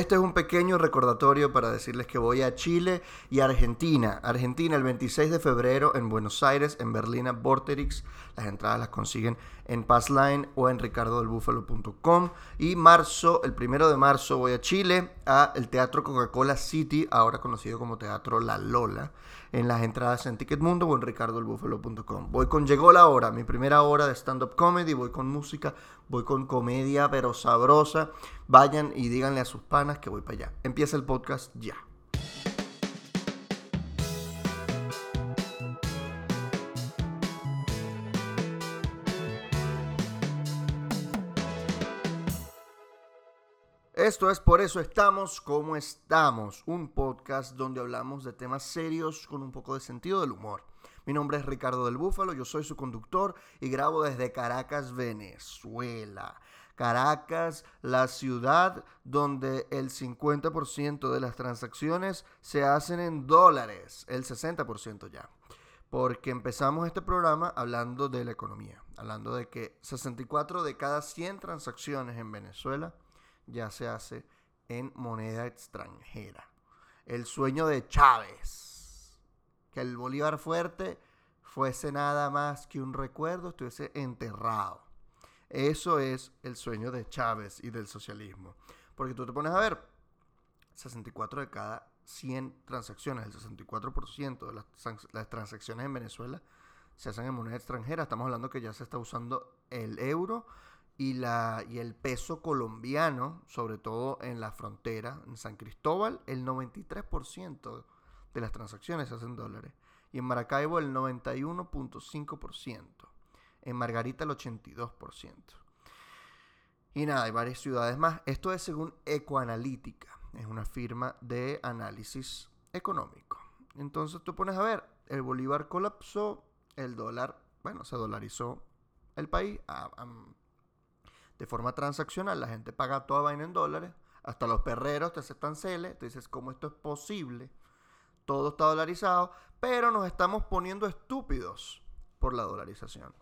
Este es un pequeño recordatorio para decirles que voy a Chile y Argentina. Argentina el 26 de febrero en Buenos Aires, en Berlina Vorterix. Las entradas las consiguen en Passline o en ricardodelbúfalo.com. Y marzo, el primero de marzo, voy a Chile, a el Teatro Coca-Cola City, ahora conocido como Teatro La Lola. En las entradas en Ticketmundo o en ricardodelbúfalo.com. Voy con Llegó la hora, mi primera hora de stand-up comedy. Voy con música, voy con comedia, pero sabrosa. Vayan y díganle a sus panas que voy para allá. Empieza el podcast ya. Esto es Por eso estamos como estamos, un podcast donde hablamos de temas serios con un poco de sentido del humor. Mi nombre es Ricardo del Búfalo, yo soy su conductor y grabo desde Caracas, Venezuela. Caracas, la ciudad donde el 50% de las transacciones se hacen en dólares, el 60% ya. Porque empezamos este programa hablando de la economía, hablando de que 64 de cada 100 transacciones en Venezuela ya se hace en moneda extranjera. El sueño de Chávez, que el Bolívar fuerte fuese nada más que un recuerdo, estuviese enterrado. Eso es el sueño de Chávez y del socialismo. Porque tú te pones a ver, 64 de cada 100 transacciones, el 64% de las, transacciones en Venezuela se hacen en moneda extranjera. Estamos hablando que ya se está usando el euro y, la, y el peso colombiano, sobre todo en la frontera, en San Cristóbal, el 93% de las transacciones se hacen en dólares. Y en Maracaibo el 91.5% en Margarita el 82%. Y nada, hay varias ciudades más. Esto es según Ecoanalítica, es una firma de análisis económico. Entonces tú pones a ver, el Bolívar colapsó, el dólar, bueno, se dolarizó el país de forma transaccional, la gente paga toda vaina en dólares, hasta los perreros te aceptan CELE, tú dices, ¿cómo esto es posible? Todo está dolarizado, pero nos estamos poniendo estúpidos por la dolarización.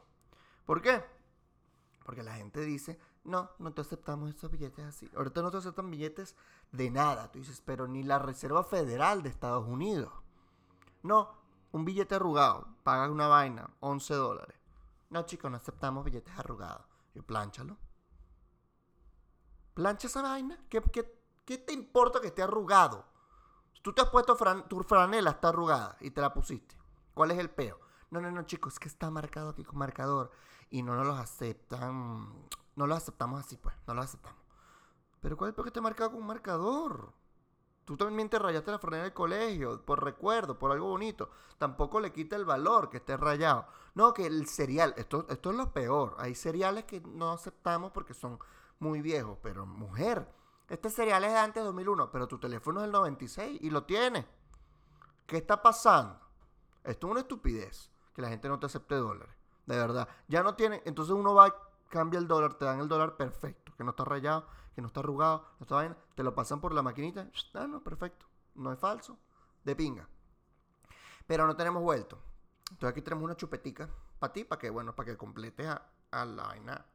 ¿Por qué? Porque la gente dice, no, no te aceptamos estos billetes así. Ahorita no te aceptan billetes de nada. Tú dices, pero ni la Reserva Federal de Estados Unidos. No, un billete arrugado. Pagas una vaina, 11 dólares. No, chicos, no aceptamos billetes arrugados. Y plánchalo. Plancha esa vaina. ¿Qué, qué, te importa que esté arrugado? Tú te has puesto tu franela, está arrugada y te la pusiste. ¿Cuál es el peo? No, no, no, chicos, es que está marcado aquí con marcador y no nos los aceptan. No lo aceptamos así, pues, no lo aceptamos. Pero ¿cuál es el que te marcado con un marcador? Tú también te rayaste la franela del colegio, por recuerdo, por algo bonito. Tampoco le quita el valor que esté rayado. No, que el cereal, esto, esto es lo peor. Hay cereales que no aceptamos porque son muy viejos. Pero mujer, este cereal es de antes de 2001, pero tu teléfono es del 96 y lo tiene. ¿Qué está pasando? Esto es una estupidez, que la gente no te acepte dólares. De verdad. Ya no tiene. Entonces uno va, cambia el dólar, te dan el dólar perfecto. Que no está rayado, que no está arrugado, no está vaina. Te lo pasan por la maquinita. Ah, no, perfecto. No es falso. De pinga. Pero no tenemos vuelto. Entonces aquí tenemos una chupetica para ti, para que, bueno, para que complete a, la vaina.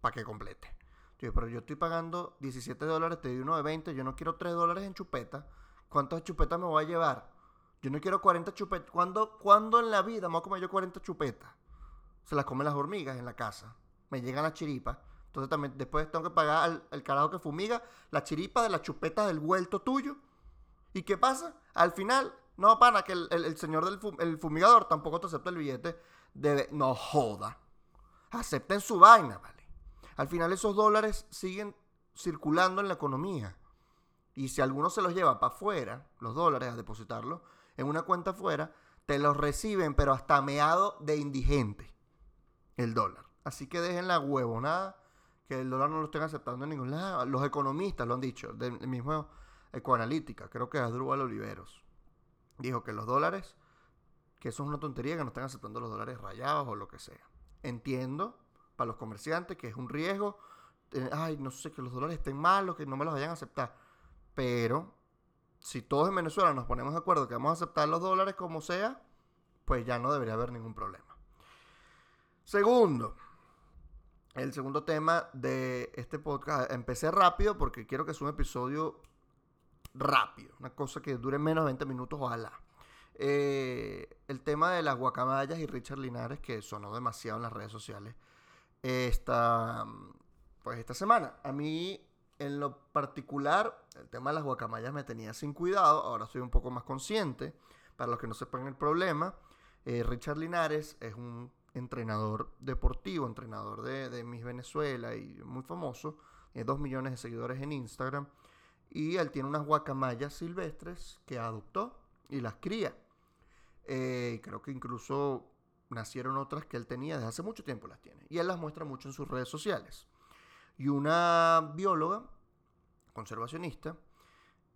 Para que complete. Pero yo estoy pagando 17 dólares, te doy uno de 20. Yo no quiero 3 dólares en chupeta. ¿Cuántas chupetas me voy a llevar? Yo no quiero 40 chupetas. ¿Cuándo, ¿Cuándo en la vida me voy a comer yo 40 chupetas? se las comen las hormigas en la casa. Me llegan las chiripas. Entonces también después tengo que pagar al, el carajo que fumiga la chiripa de las chupetas del vuelto tuyo. ¿Y qué pasa? Al final, no, pana, que el, señor del fumigador tampoco te acepta el billete de... No joda. Acepten su vaina, ¿vale? Al final esos dólares siguen circulando en la economía. Y si alguno se los lleva para afuera, los dólares, a depositarlos en una cuenta afuera, te los reciben, pero hasta meado de indigente el dólar. Así que dejen la huevonada que el dólar no lo estén aceptando en ningún lado. Los economistas lo han dicho, del mismo Ecoanalítica, creo que es Adrúbal Oliveros. Dijo que los dólares, que eso es una tontería, que no están aceptando los dólares rayados o lo que sea. Entiendo para los comerciantes que es un riesgo. ay, no sé, que los dólares estén malos, que no me los vayan a aceptar. Pero si todos en Venezuela nos ponemos de acuerdo que vamos a aceptar los dólares como sea, pues ya no debería haber ningún problema. Segundo, el segundo tema de este podcast. Empecé rápido porque quiero que sea un episodio rápido. Una cosa que dure menos de 20 minutos, ojalá. Eh, el tema de las guacamayas y Richard Linares, que sonó demasiado en las redes sociales esta, pues esta semana. A mí, en lo particular, el tema de las guacamayas me tenía sin cuidado. Ahora soy un poco más consciente. Para los que no sepan el problema, eh, Richard Linares es un entrenador deportivo, entrenador de, de Miss Venezuela y muy famoso. Tiene dos millones de seguidores en Instagram. Y él tiene unas guacamayas silvestres que adoptó y las cría. Eh, creo que incluso nacieron otras que él tenía desde hace mucho tiempo las tiene. Y él las muestra mucho en sus redes sociales. Y una bióloga, conservacionista,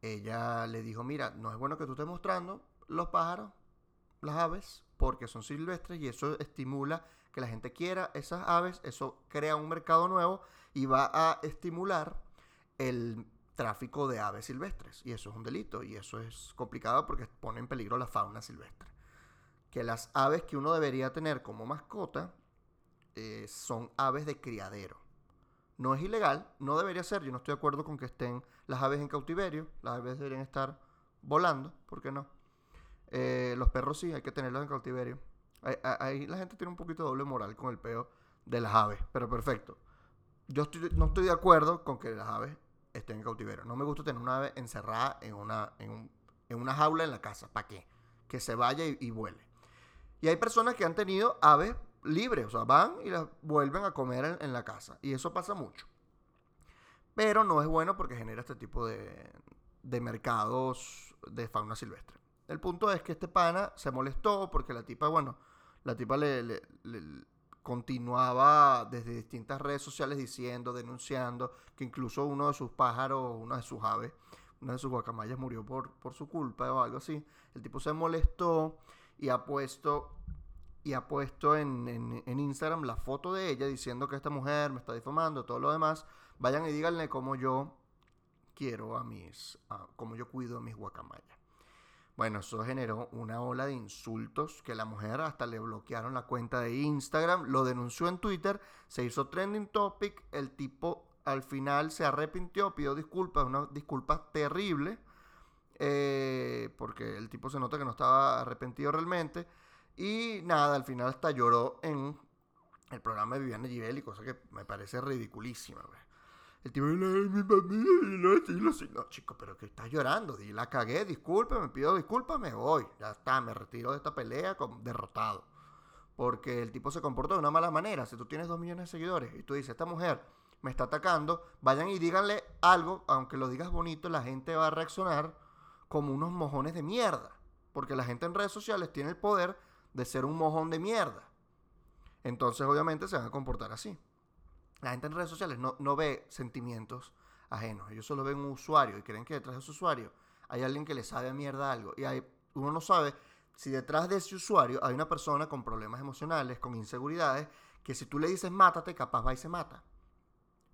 ella le dijo, mira, no es bueno que tú estés mostrando los pájaros, las aves, porque son silvestres y eso estimula que la gente quiera esas aves, eso crea un mercado nuevo y va a estimular el tráfico de aves silvestres. Y eso es un delito y eso es complicado porque pone en peligro la fauna silvestre. Que las aves que uno debería tener como mascota eh, son aves de criadero. No es ilegal, no debería ser. Yo no estoy de acuerdo con que estén las aves en cautiverio. Las aves deberían estar volando, ¿por qué no? Eh, los perros sí, hay que tenerlos en cautiverio. Ahí, la gente tiene un poquito de doble moral con el peo de las aves, pero perfecto. Yo no estoy de acuerdo con que las aves estén en cautiverio. No me gusta tener una ave encerrada en una, en, una jaula en la casa. ¿Para qué? Que se vaya y, vuele. Y hay personas que han tenido aves libres, o sea, van y las vuelven a comer en, la casa. Y eso pasa mucho. Pero no es bueno porque genera este tipo de, de mercados de fauna silvestre. El punto es que este pana se molestó porque la tipa, bueno, la tipa le continuaba desde distintas redes sociales diciendo, denunciando que incluso uno de sus pájaros, una de sus aves, una de sus guacamayas murió por, por su culpa o algo así. El tipo se molestó y ha puesto, y ha puesto en, Instagram la foto de ella diciendo que esta mujer me está difamando, todo lo demás. Vayan y díganle cómo yo quiero a mis, cómo yo cuido a mis guacamayas. Bueno, eso generó una ola de insultos que la mujer hasta le bloquearon la cuenta de Instagram, lo denunció en Twitter, se hizo trending topic, el tipo al final se arrepintió, pidió disculpas, una disculpa terrible, eh, porque el tipo se nota que no estaba arrepentido realmente, y nada, al final hasta lloró en el programa de Viviana Givelli, cosa que me parece ridiculísima. El tipo, mi familia, no, chico, pero que estás llorando, di la cagué, disculpe, me pido disculpas, me voy, ya está, me retiro de esta pelea con, derrotado. Porque el tipo se comportó de una mala manera. Si tú tienes dos millones de seguidores y tú dices, esta mujer me está atacando, vayan y díganle algo, aunque lo digas bonito, la gente va a reaccionar como unos mojones de mierda. Porque la gente en redes sociales tiene el poder de ser un mojón de mierda. Entonces, obviamente, se van a comportar así. La gente en redes sociales no, no ve sentimientos ajenos. Ellos solo ven un usuario y creen que detrás de ese usuario hay alguien que le sabe a mierda algo. Y hay, uno no sabe si detrás de ese usuario hay una persona con problemas emocionales, con inseguridades, que si tú le dices mátate, capaz va y se mata.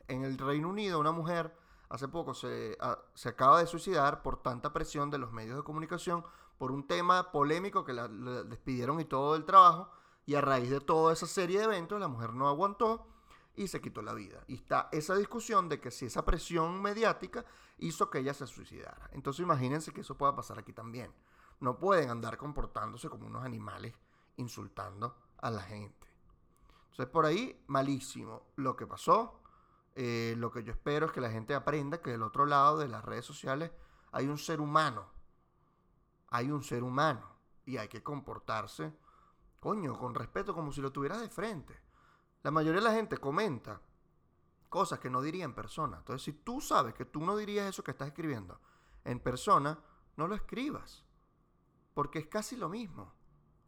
En el Reino Unido, una mujer hace poco se, se acaba de suicidar por tanta presión de los medios de comunicación, por un tema polémico que la, la despidieron y todo el trabajo. Y a raíz de toda esa serie de eventos, la mujer no aguantó y se quitó la vida. Y está esa discusión de que si esa presión mediática hizo que ella se suicidara. Entonces imagínense que eso pueda pasar aquí también. No pueden andar comportándose como unos animales insultando a la gente. Entonces por ahí, malísimo lo que pasó. Eh, lo que yo espero es que la gente aprenda que del otro lado de las redes sociales hay un ser humano. Hay un ser humano. Y hay que comportarse, coño, con respeto, como si lo tuvieras de frente. La mayoría de la gente comenta cosas que no diría en persona. Entonces, si tú sabes que tú no dirías eso que estás escribiendo en persona, no lo escribas. Porque es casi lo mismo.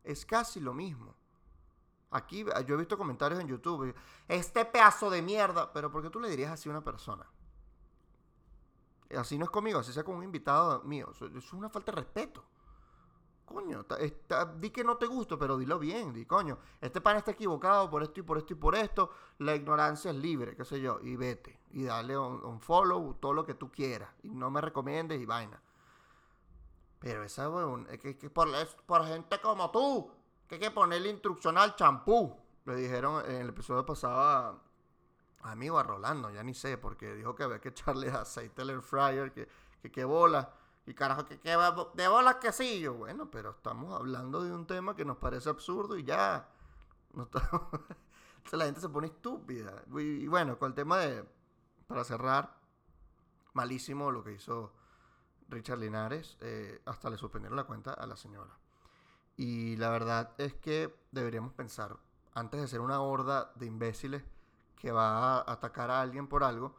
Es casi lo mismo. Aquí yo he visto comentarios en YouTube. Este pedazo de mierda. Pero ¿por qué tú le dirías así a una persona? Así no es conmigo, así sea con un invitado mío. Es una falta de respeto. Coño, di que no te gusta, pero dilo bien, di coño. Este pan está equivocado por esto y por esto y por esto. La ignorancia es libre, qué sé yo. Y vete. Y dale un, follow, todo lo que tú quieras. Y no me recomiendes y vaina. Pero esa, weón, es que, por, por gente como tú, hay que ponerle instrucción al champú. Le dijeron en el episodio pasado a, a mí o a Rolando, ya ni sé, porque dijo que había que echarle aceite al air fryer, que, que, bola. Y carajo, que, que de bolas que sí. Yo, bueno, pero estamos hablando de un tema que nos parece absurdo y ya. No está- Entonces la gente se pone estúpida. Y, y bueno, con el tema de. Para cerrar, malísimo lo que hizo Richard Linares. eh, hasta le suspendieron la cuenta a la señora. Y la verdad es que deberíamos pensar, antes de ser una horda de imbéciles que va a atacar a alguien por algo,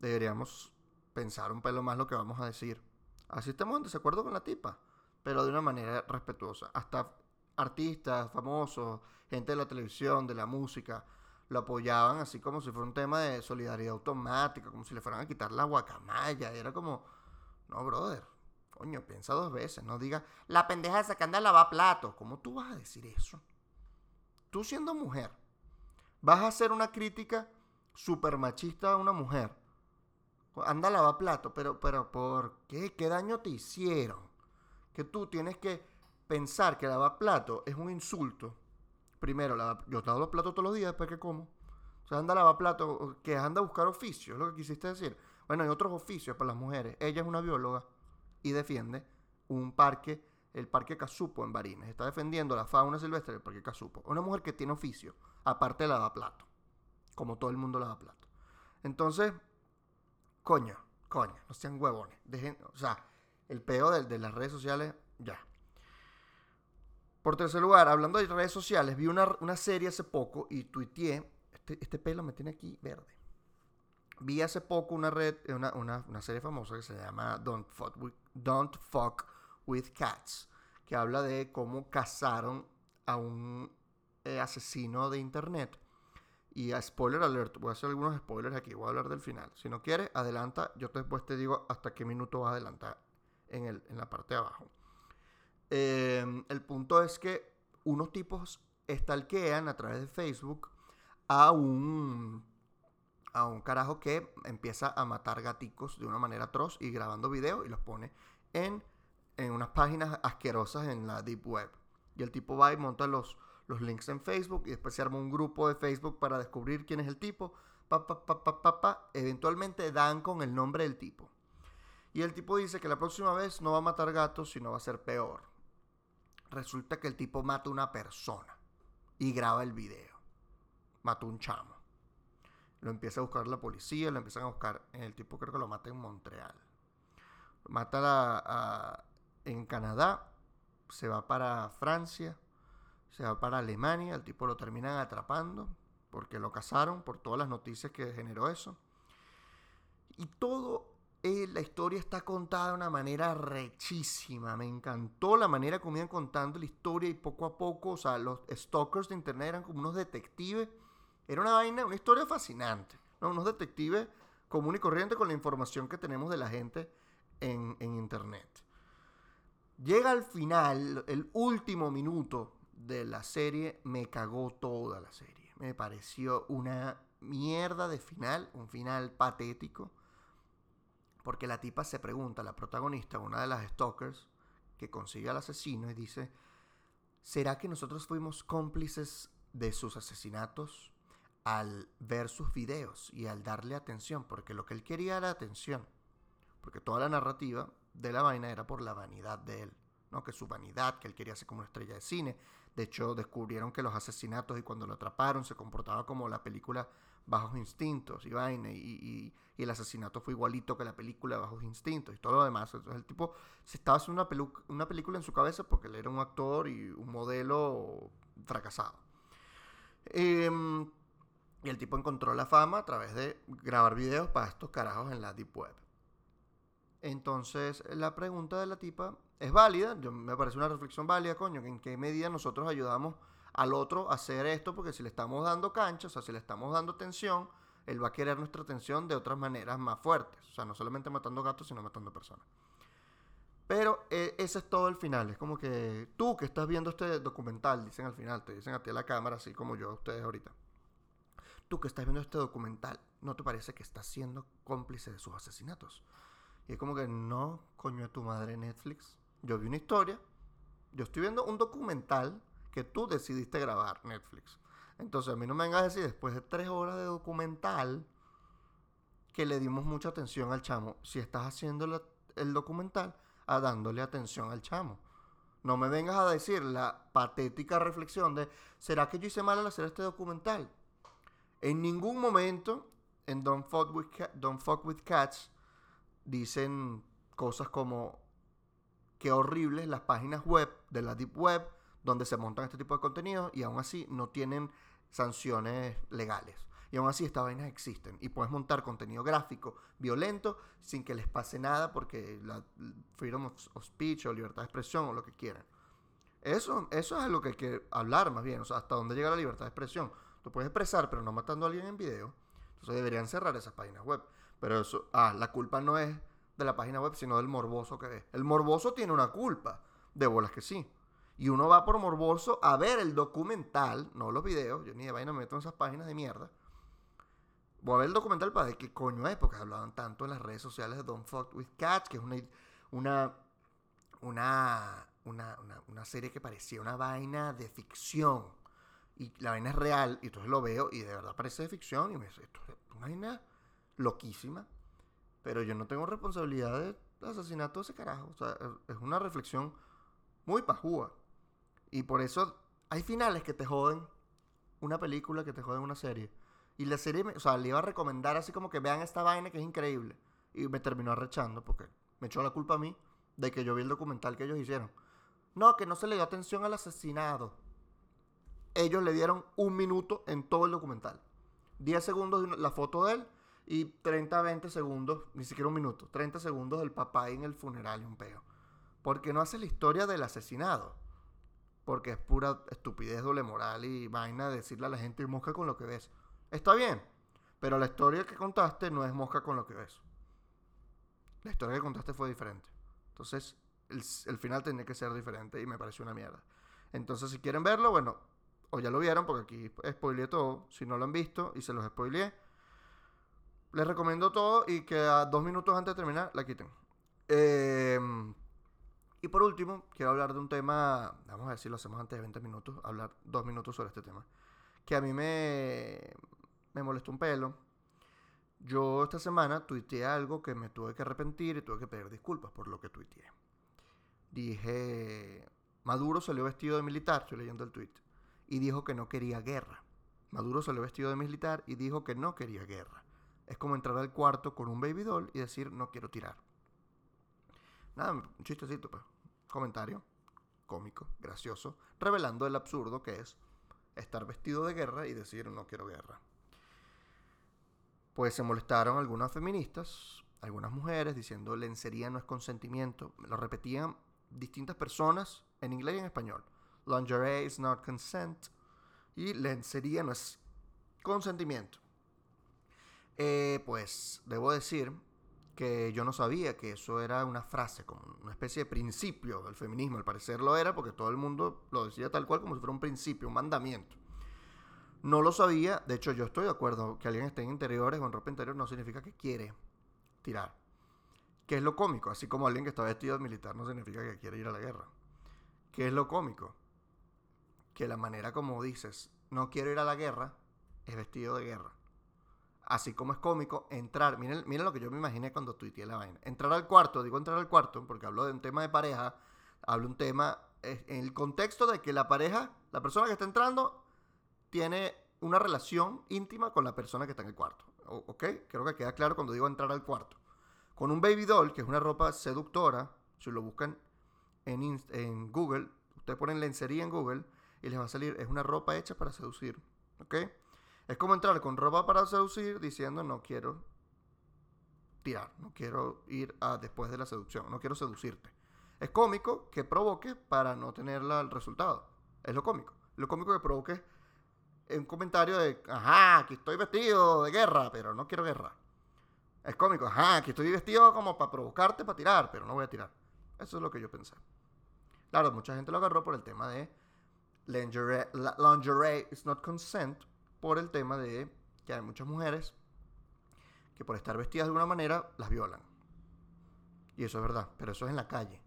deberíamos pensar un pelo más lo que vamos a decir. Así estemos en desacuerdo con la tipa, pero de una manera respetuosa. Hasta artistas famosos, gente de la televisión, de la música, lo apoyaban así como si fuera un tema de solidaridad automática, como si le fueran a quitar la guacamaya. Era como, no, brother, coño, piensa dos veces, no diga, la pendeja esa que anda a lavar platos. ¿Cómo tú vas a decir eso? Tú siendo mujer, vas a hacer una crítica super machista a una mujer. Anda a lavar platos, pero, pero ¿por qué? ¿Qué daño te hicieron? Que tú tienes que pensar que lavar platos es un insulto. Primero, lava- yo lavo los platos todos los días después que como. O sea, anda a lavar platos, que anda a buscar oficio, es lo que quisiste decir. Bueno, hay otros oficios para las mujeres. Ella es una bióloga y defiende un parque, el Parque Casupo en Barines. Está defendiendo la fauna silvestre del Parque Casupo. Una mujer que tiene oficio, aparte de lavar platos. Como todo el mundo lava platos. Entonces, coño, coño, no sean huevones. Dejen, o sea, el peo de, de las redes sociales, ya. Por tercer lugar, hablando de redes sociales, vi una, una serie hace poco y tuiteé. Este, este pelo me tiene aquí verde. Vi hace poco una red, una, una- una serie famosa que se llama Don't Fuck, with, Don't Fuck with Cats, que habla de cómo cazaron a un eh, asesino de internet. Y a spoiler alert, voy a hacer algunos spoilers aquí, voy a hablar del final. Si no quieres, adelanta, yo después te digo hasta qué minuto vas a adelantar en, el, en la parte de abajo. Eh, el punto es que unos tipos stalkean a través de Facebook a un, a un carajo que empieza a matar gaticos de una manera atroz y grabando videos y los pone en, en unas páginas asquerosas en la Deep Web. Y el tipo va y monta los, los links en Facebook y después se arma un grupo de Facebook para descubrir quién es el tipo. Pa, pa, pa, pa, pa, pa. Eventualmente dan con el nombre del tipo. Y el tipo dice que la próxima vez no va a matar gatos, sino va a ser peor. Resulta que el tipo mata una persona y graba el video. Mató un chamo. Lo empieza a buscar la policía, lo empiezan a buscar. El tipo creo que lo mata en Montreal. Mata a- en Canadá, se va para Francia, se va para Alemania, el tipo lo terminan atrapando porque lo cazaron por todas las noticias que generó eso. Y todo, eh, la historia está contada de una manera rechísima. Me encantó la manera como iban contando la historia y poco a poco, o sea, los stalkers de internet eran como unos detectives. Era una vaina, una historia fascinante. ¿no? Unos detectives común y corriente con la información que tenemos de la gente en, en internet. Llega al final, el último minuto de la serie, me cagó toda la serie. Me pareció una mierda de final, un final patético. Porque la tipa se pregunta, la protagonista, una de las stalkers, que consigue al asesino y dice, ¿será que nosotros fuimos cómplices de sus asesinatos al ver sus videos y al darle atención? Porque lo que él quería era atención. Porque toda la narrativa de la vaina era por la vanidad de él. ¿no? Que su vanidad, que él quería ser como una estrella de cine. De hecho, descubrieron que los asesinatos y cuando lo atraparon se comportaba como la película Bajos Instintos y vaina. Y, y- el asesinato fue igualito que la película Bajos Instintos y todo lo demás. Entonces el tipo se estaba haciendo una, pelu- una película en su cabeza porque él era un actor y un modelo fracasado. Em, y el tipo encontró la fama a través de grabar videos para estos carajos en la Deep Web. Entonces, la pregunta de la tipa es válida, yo, me parece una reflexión válida, coño, en qué medida nosotros ayudamos al otro a hacer esto, porque si le estamos dando cancha, o sea, si le estamos dando atención, él va a querer nuestra atención de otras maneras más fuertes, o sea, no solamente matando gatos, sino matando personas. Pero eh, ese es todo el final, es como que tú que estás viendo este documental, dicen al final, te dicen a ti a la cámara, así como yo a ustedes ahorita. Tú que estás viendo este documental, ¿no te parece que estás siendo cómplice de sus asesinatos? Y es como que no, coño de tu madre Netflix. Yo vi una historia. Yo estoy viendo un documental que tú decidiste grabar, Netflix. Entonces a mí no me vengas a decir después de tres horas de documental que le dimos mucha atención al chamo. Si estás haciendo el documental, a dándole atención al chamo. No me vengas a decir la patética reflexión de, ¿será que yo hice mal al hacer este documental? En ningún momento en Don't Fuck With, Don't Fuck With Cats dicen cosas como qué horribles las páginas web de la Deep Web donde se montan este tipo de contenidos y aún así no tienen sanciones legales. Y aún así estas vainas existen. Y puedes montar contenido gráfico violento sin que les pase nada porque la freedom of, speech o libertad de expresión o lo que quieran. Eso, eso es lo que hay que hablar más bien. O sea, hasta dónde llega la libertad de expresión. Tú puedes expresar, pero no matando a alguien en video. Entonces deberían cerrar esas páginas web. Pero eso, ah, la culpa no es de la página web, sino del morboso que es. El morboso tiene una culpa. De bolas que sí. Y uno va por morboso a ver el documental, no los videos. Yo ni de vaina me meto en esas páginas de mierda. Voy a ver el documental para ver qué coño es, porque hablaban tanto en las redes sociales de Don't Fuck With Cats, que es una, una, una, una, una serie que parecía una vaina de ficción. Y la vaina es real, y entonces lo veo y de verdad parece de ficción. Y me dice, esto es una vaina loquísima. Pero yo no tengo responsabilidad del asesinato de ese carajo. O sea, es una reflexión muy pajúa. Y por eso hay finales que te joden una película, que te joden una serie. Y la serie, o sea, le iba a recomendar así como que vean esta vaina que es increíble. Y me terminó arrechando porque me echó la culpa a mí de que yo vi el documental que ellos hicieron. No, que no se le dio atención al asesinado. Ellos le dieron un minuto en todo el documental. 10 segundos la foto de él y 30, 20 segundos, ni siquiera un minuto, 30 segundos del papá en el funeral y un peo. Porque no hace la historia del asesinado. Porque es pura estupidez, doble moral y vaina de decirle a la gente mosca con lo que ves. Está bien, pero la historia que contaste no es mosca con lo que ves. La historia que contaste fue diferente. Entonces, el, final tenía que ser diferente y me pareció una mierda. Entonces, si quieren verlo, bueno, o ya lo vieron, porque aquí spoileé todo. Si no lo han visto y se los spoileé, les recomiendo todo y que a dos minutos antes de terminar la quiten. Eh, y por último, quiero hablar de un tema, vamos a ver si lo hacemos antes de 20 minutos, hablar dos minutos sobre este tema, que a mí me, me molestó un pelo. Yo esta semana tuiteé algo que me tuve que arrepentir y tuve que pedir disculpas por lo que tuiteé. Dije, Maduro salió vestido de militar, estoy leyendo el tweet, y dijo que no quería guerra. Maduro salió vestido de militar y dijo que no quería guerra. Es como entrar al cuarto con un baby doll y decir no quiero tirar. Nada, un chistecito, pues. Comentario cómico, gracioso, revelando el absurdo que es estar vestido de guerra y decir no quiero guerra pues se molestaron algunas feministas, algunas mujeres, diciendo lencería no es consentimiento. Lo repetían distintas personas en inglés y en español. Lingerie is not consent. Y lencería no es consentimiento. Eh, pues debo decir que yo no sabía que eso era una frase, como una especie de principio del feminismo. Al parecer lo era porque todo el mundo lo decía tal cual como si fuera un principio, un mandamiento. No lo sabía, de hecho yo estoy de acuerdo que alguien esté en interiores o ropa interior no significa que quiere tirar. ¿Qué es lo cómico? Así como alguien que está vestido de militar no significa que quiere ir a la guerra. ¿Qué es lo cómico? Que la manera como dices no quiero ir a la guerra es vestido de guerra. Así como es cómico entrar, miren, miren lo que yo me imaginé cuando tuiteé la vaina. Entrar al cuarto, digo entrar al cuarto porque hablo de un tema de pareja, hablo un tema en el contexto de que la pareja, la persona que está entrando tiene una relación íntima con la persona que está en el cuarto. ¿Ok? Creo que queda claro cuando digo entrar al cuarto. Con un baby doll, que es una ropa seductora, si lo buscan en, en Google, ustedes ponen lencería en Google y les va a salir, es una ropa hecha para seducir. ¿Ok? Es como entrar con ropa para seducir diciendo no quiero tirar, no quiero ir después de la seducción, no quiero seducirte. Es cómico que provoque para no tener el resultado. Es lo cómico. Lo cómico que provoque un comentario de, ajá, aquí estoy vestido de guerra, pero no quiero guerra. Es cómico, ajá, aquí estoy vestido como para provocarte, para tirar, pero no voy a tirar. Eso es lo que yo pensé. Claro, mucha gente lo agarró por el tema de lingerie, lingerie is not consent, por el tema de que hay muchas mujeres que por estar vestidas de una manera las violan. Y eso es verdad, pero eso es en la calle,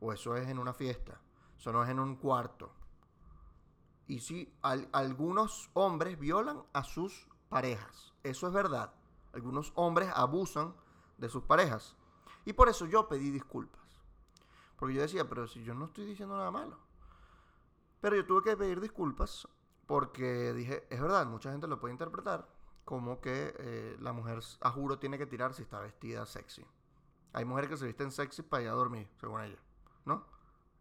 o eso es en una fiesta, eso no es en un cuarto, y sí, algunos hombres violan a sus parejas. Eso es verdad. Algunos hombres abusan de sus parejas. Y por eso yo pedí disculpas. Porque yo decía, pero si yo no estoy diciendo nada malo. Pero yo tuve que pedir disculpas porque dije, es verdad, mucha gente lo puede interpretar como que eh, la mujer a juro tiene que tirar si está vestida sexy. Hay mujeres que se visten sexy para ir a dormir, según ella, ¿no?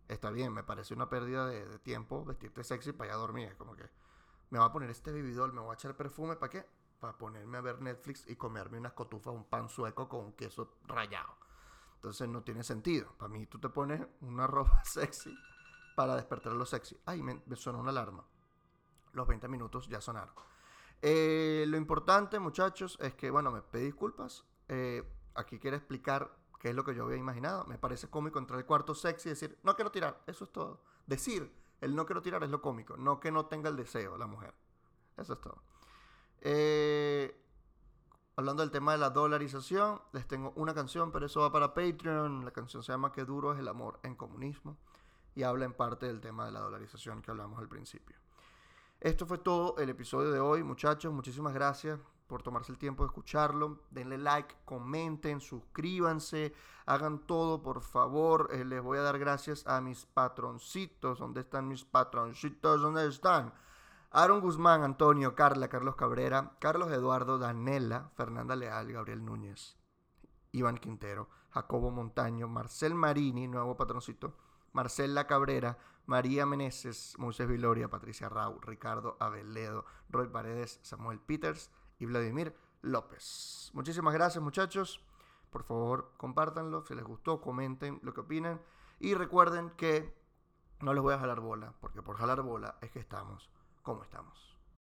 Está bien, me parece una pérdida de, tiempo vestirte sexy para ir a dormir. Es como que me va a poner este bebidol, me voy a echar perfume, ¿para qué? Para ponerme a ver Netflix y comerme unas cotufas, un pan sueco con un queso rallado. Entonces no tiene sentido. Para mí tú te pones una ropa sexy para despertar lo sexy. Ay, me, sonó una alarma. Los 20 minutos ya sonaron. Eh, lo importante, muchachos, es que, bueno, me pedí disculpas. Eh, aquí quiero explicar qué es lo que yo había imaginado. Me parece cómico entrar al cuarto sexy y decir, no quiero tirar. Eso es todo. Decir, el no quiero tirar es lo cómico. No que no tenga el deseo la mujer. Eso es todo. Eh, Hablando del tema de la dolarización, les tengo una canción, pero eso va para Patreon. La canción se llama Qué duro es el amor en comunismo y habla en parte del tema de la dolarización que hablamos al principio. Esto fue todo el episodio de hoy, muchachos. Muchísimas gracias por tomarse el tiempo de escucharlo. Denle like, comenten, suscríbanse, hagan todo, por favor. Eh, les voy a dar gracias a mis patroncitos. ¿Dónde están mis patroncitos? ¿Dónde están? Aaron Guzmán, Antonio, Carla, Carlos Cabrera, Carlos Eduardo, Danela, Fernanda Leal, Gabriel Núñez, Iván Quintero, Jacobo Montaño, Marcel Marini, nuevo patroncito, Marcela Cabrera, María Meneses, Moisés Viloria, Patricia Rau, Ricardo Aveledo, Roy Paredes, Samuel Peters y Vladimir López. Muchísimas gracias muchachos. Por favor, compártanlo. Si les gustó, comenten lo que opinan. Y recuerden que no les voy a jalar bola, porque por jalar bola es que estamos ¿Cómo estamos?